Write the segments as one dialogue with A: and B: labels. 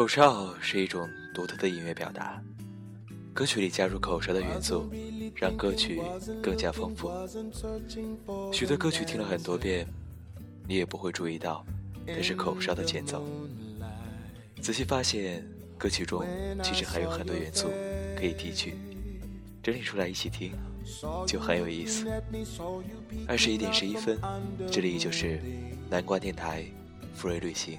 A: 口哨是一种独特的音乐表达，歌曲里加入口哨的元素，让歌曲更加丰富。许多歌曲听了很多遍，你也不会注意到那是口哨的前奏。仔细发现，歌曲中其实还有很多元素可以提取，整理出来一起听，就很有意思。二十一点十一分，这里就是南瓜电台福瑞旅行。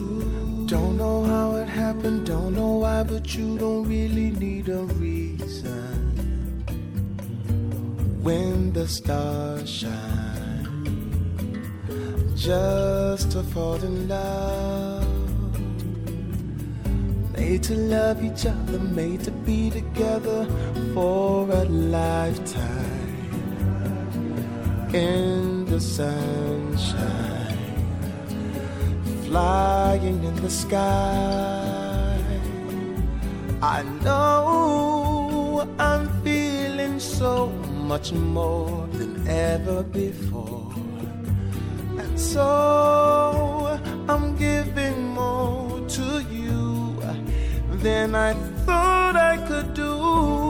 B: Don't know how it happened, don't know why, but you don't really need a reason. When the stars shine, just to fall in love. Made to love each other, made to be together for a lifetime in the sunshine, flying in the sky. I know I'm feeling so much more than ever before, and so I'm giving more to you than I thought I could do.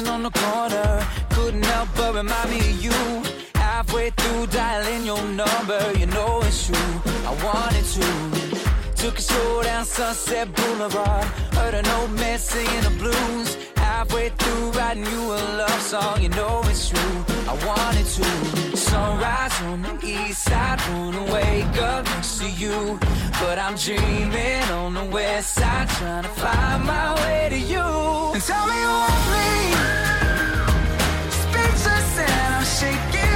C: dancing on the
D: corner. Couldn't help but remind me of you. Halfway through dialing your number, you know it's true. I wanted to. Took a stroll down Sunset Boulevard. Heard an old man singing the blues. Halfway through writing you a love song, you know it's true. I wanted to. Sunrise on the east side, wanna wake up next to you. But I'm dreaming on the west side, trying to find my way to you. And tell me you want me. Speechless and I'm shaking.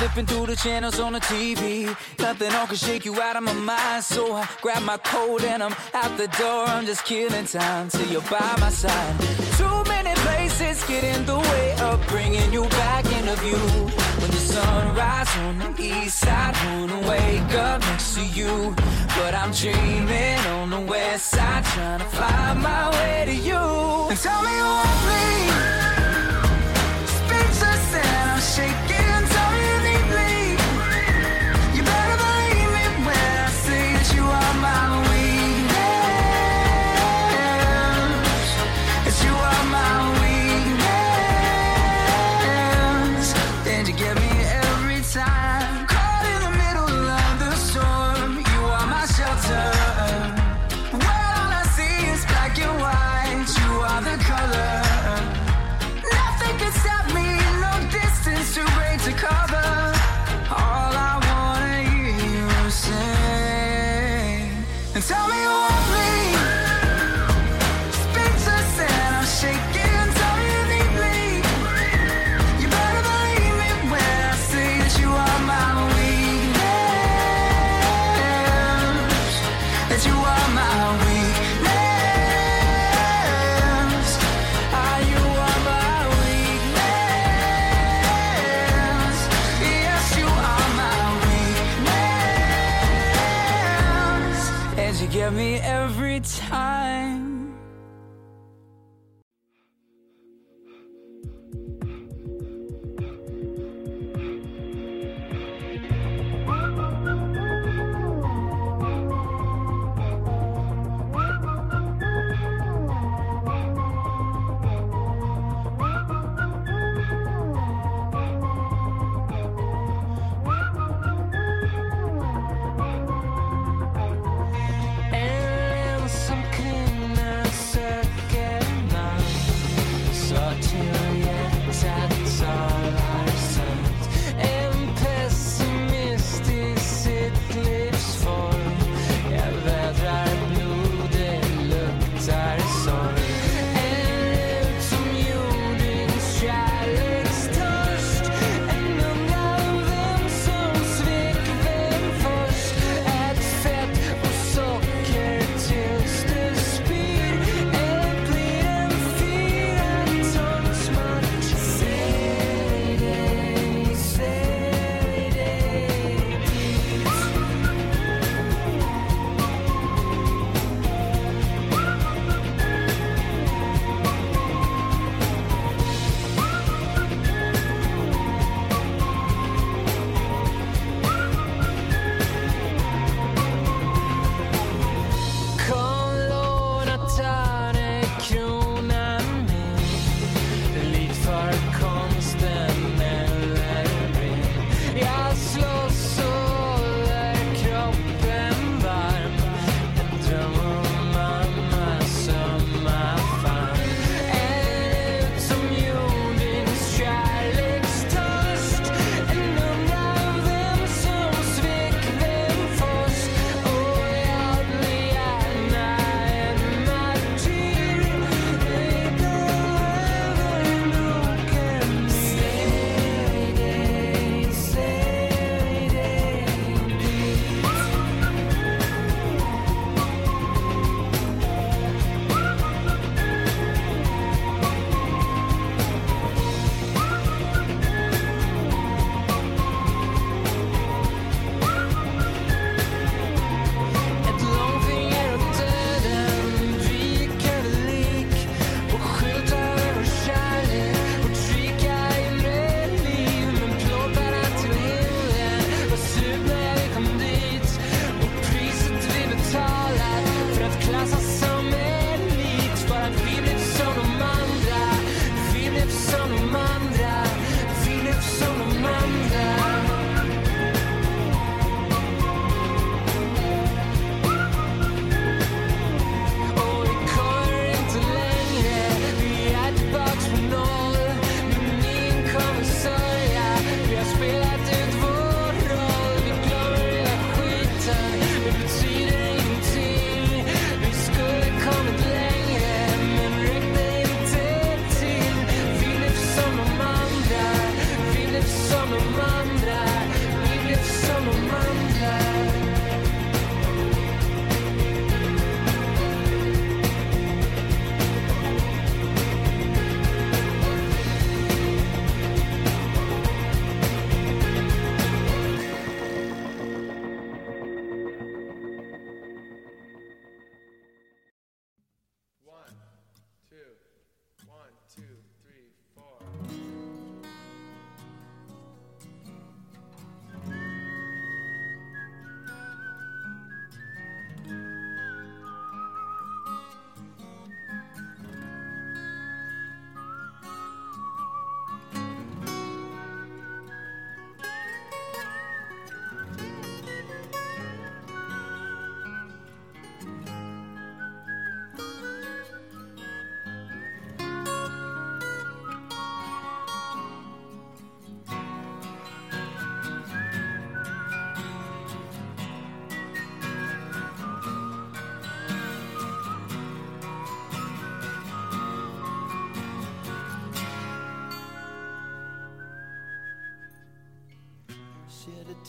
D: flipping through the channels on the TV. Nothing on can shake you out of my mind. So I grab my coat and I'm out the door. I'm just killing time till you're by my side. Too many places get in the way of bringing you back into view. When the sun rises on the east side, wanna wake up next to you. But I'm dreaming on the west side, trying to find my way to you. And tell me
E: what, please.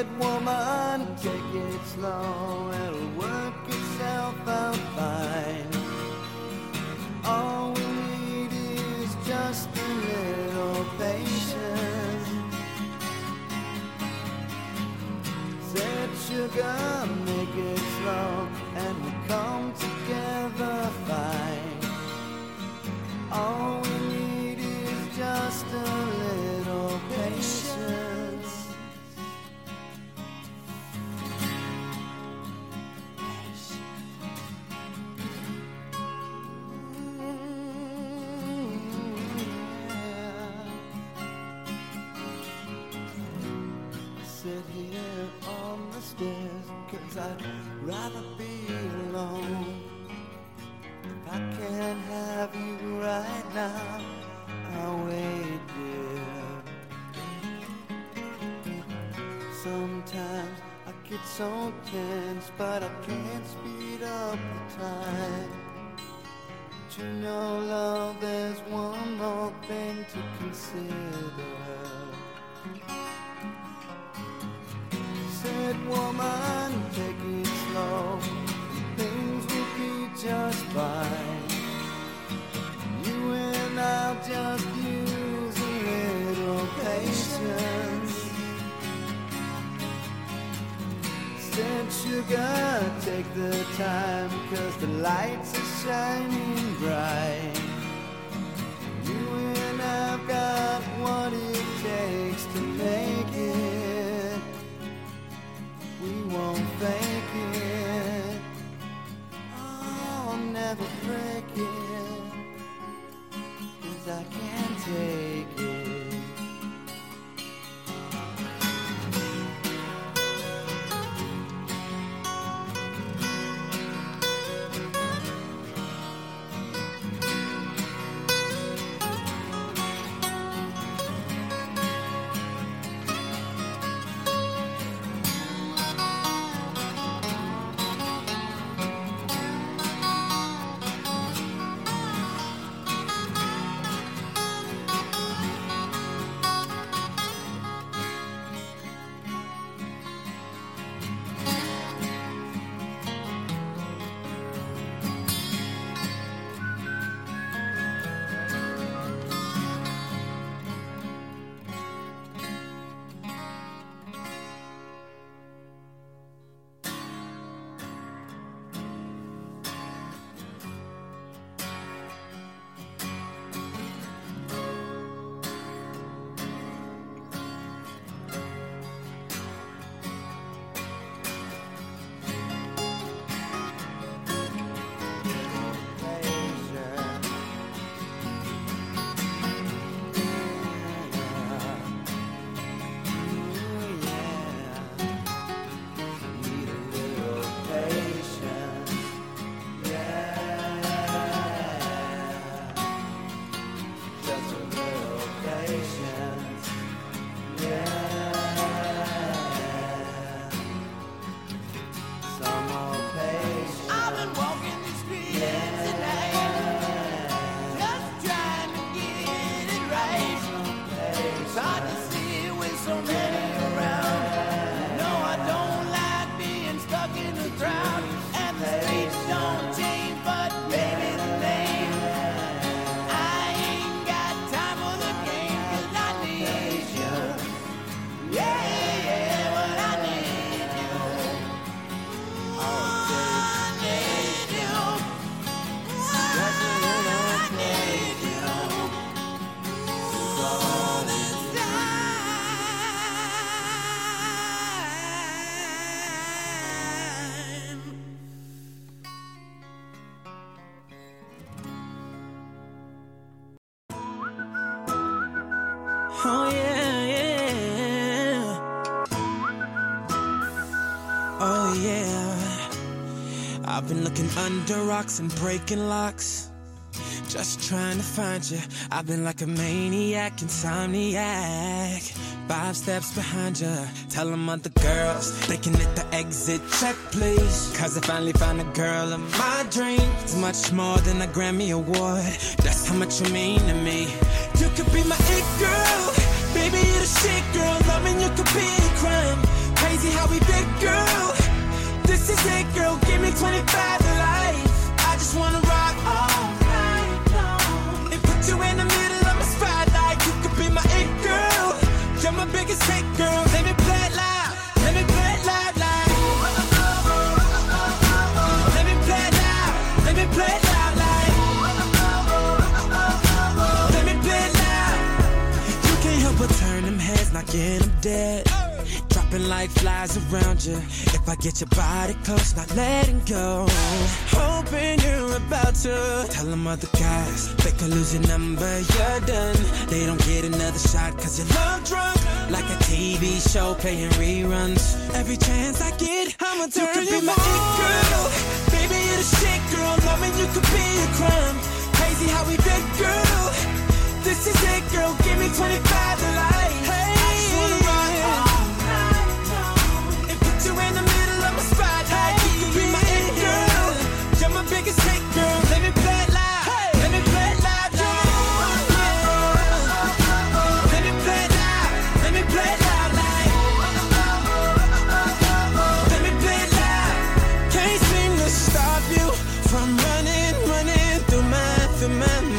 E: Said woman, take it slow, it'll work itself out fine. All we need is just a little patience. Said sugar, But I can't
F: rocks and breaking locks. Just trying to find you. I've been like a maniac, insomniac. Five steps behind you. Tell them other girls they can hit the exit check, please. Cause I finally found a girl of my dreams. It's much more than a Grammy Award. That's how much you mean to me. You could be my it girl. Baby, you're the shit girl. Loving you could be a crime. Crazy how we fit, girl. This is it, girl. Give me 25 to life. Just wanna rock all night long. And put you in the middle of my spotlight. You could be my it girl. You're my biggest hit, girl. Let me play it loud. Let me play it loud, loud. Let me play loud. Let me play it loud, like. Let me play loud. You can't help but turn them heads, knocking them dead. Dropping like flies around you. If I get your body close, not letting go. Hoping you're about to tell them other guys. They could lose your number, you're done. They don't get another shot cause you're love drunk. Like a TV show playing reruns. Every chance I get, I'ma turn you, could be my it girl. Baby, you're the shit girl. Loving you could be a crime. Crazy how we fit, girl. This is it, girl. Give me 25 my,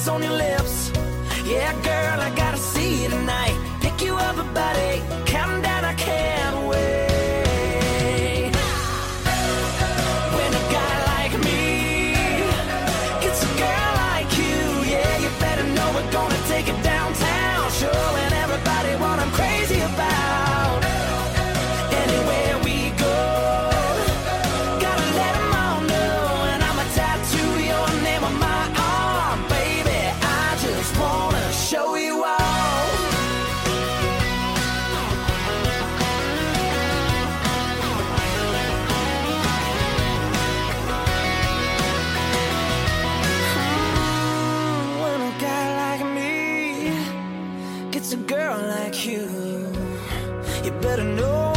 G: kiss on your lips. Better know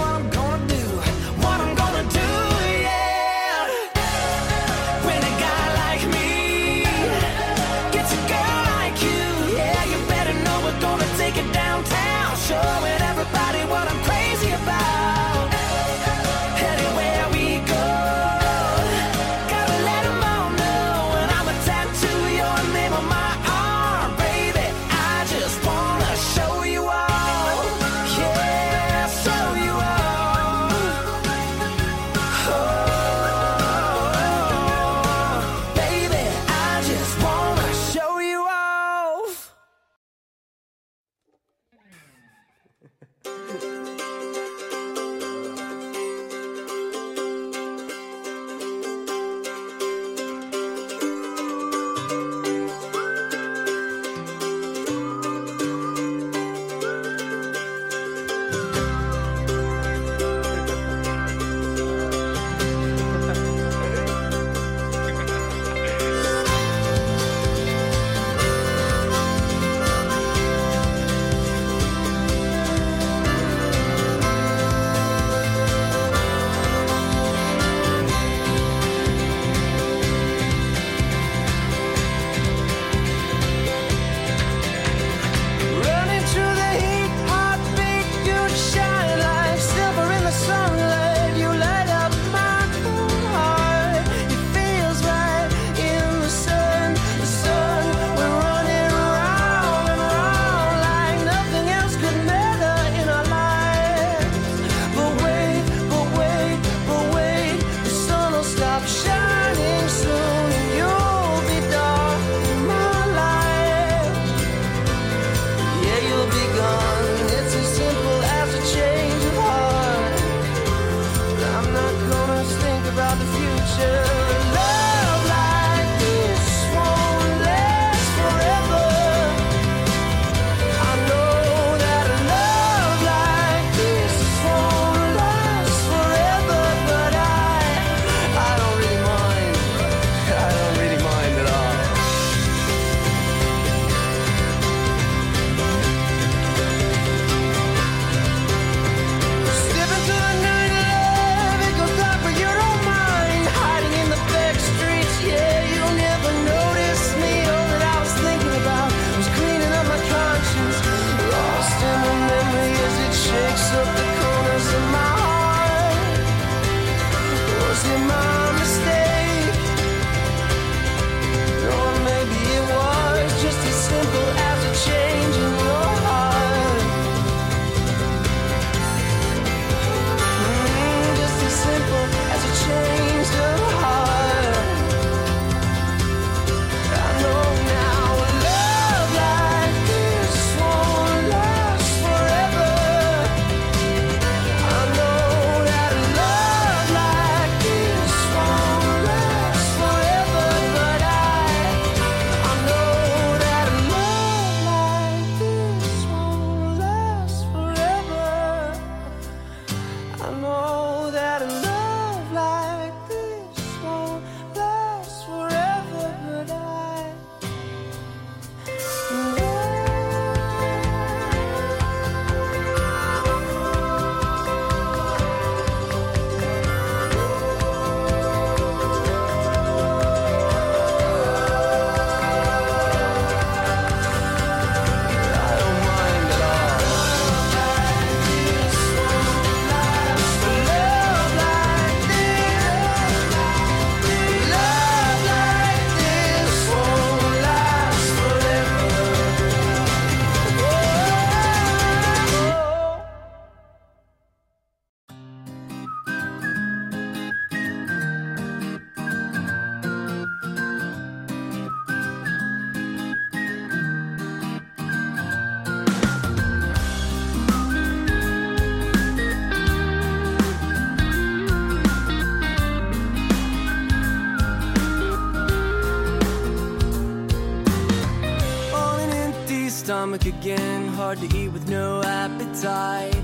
H: again, hard to eat with no appetite.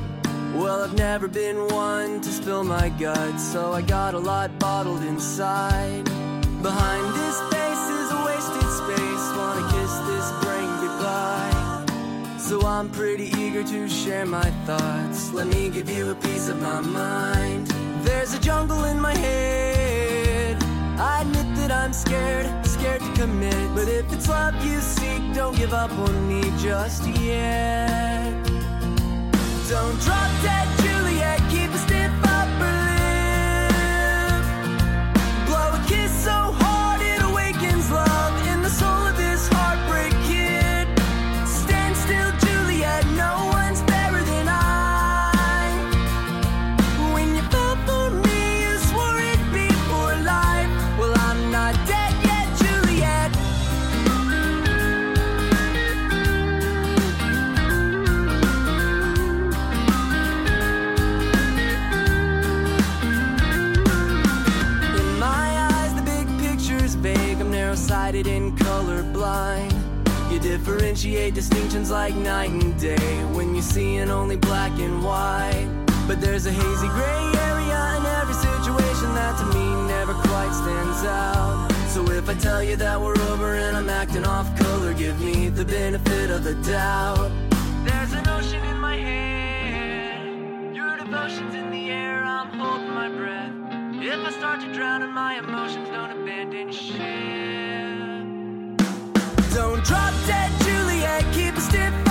H: Well, I've never been one to spill my guts, so I got a lot bottled inside. Behind this face is a wasted space, wanna kiss this brain goodbye. So I'm pretty eager to share my thoughts. Let me give you a piece of my mind. There's a jungle in my head. I admit that I'm scared, commit. But if it's love you seek, don't give up on me just yet. Don't drop dead, Narrow sighted and colorblind. You differentiate distinctions like night and day when you see in only black and white. But there's a hazy gray area in every situation that to me never quite stands out. So if I tell you that we're over and I'm acting off color, give me the benefit of the doubt. There's an ocean in my head. Your devotion's in the air. I'm holding my breath. If I start to drown in my emotions, don't abandon ship. Don't drop dead, Juliet. Keep a stiff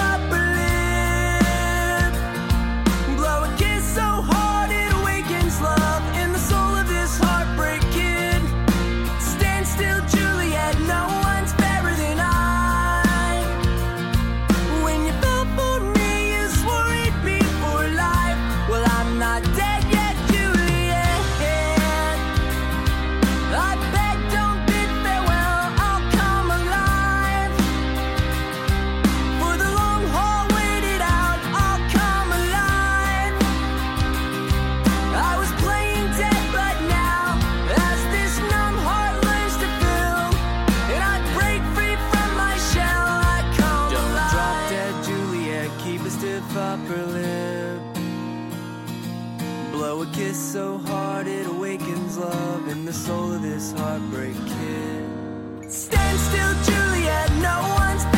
H: this heartbreak kid. Stand still, Juliet. No one's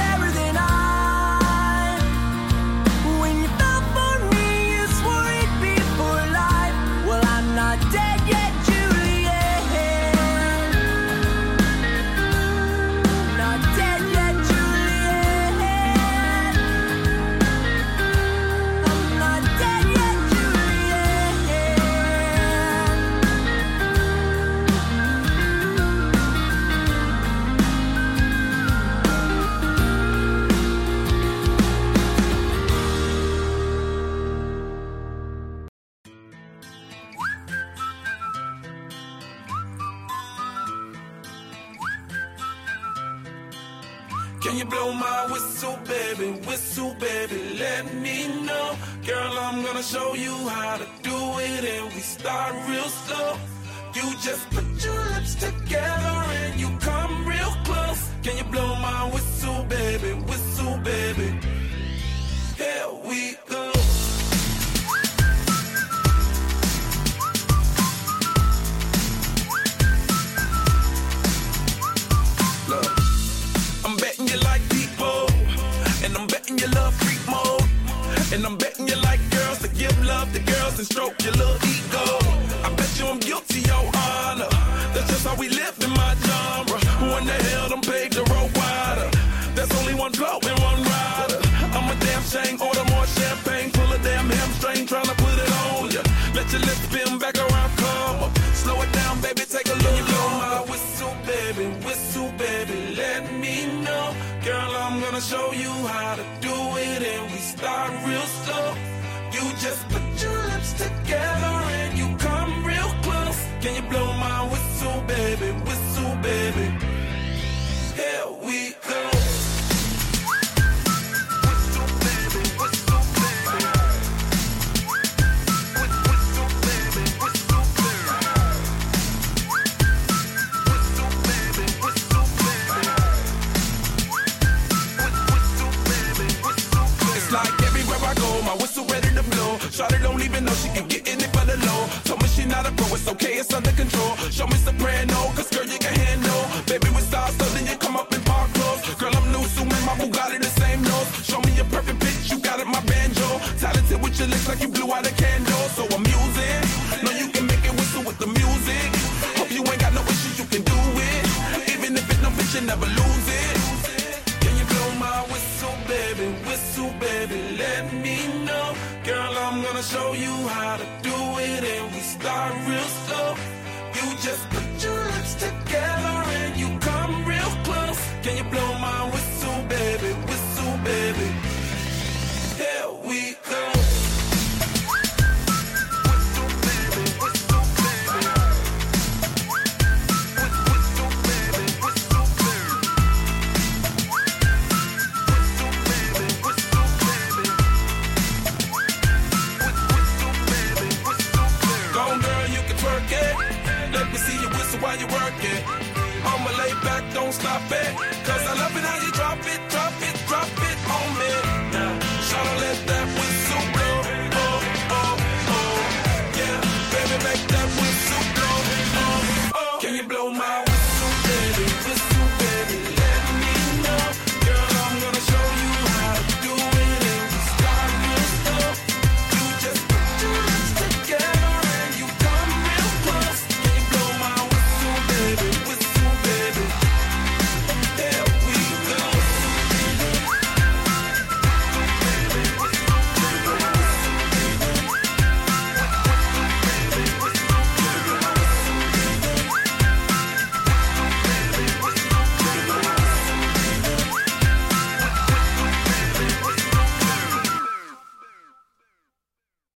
I: okay, it's under control. Start real slow. You just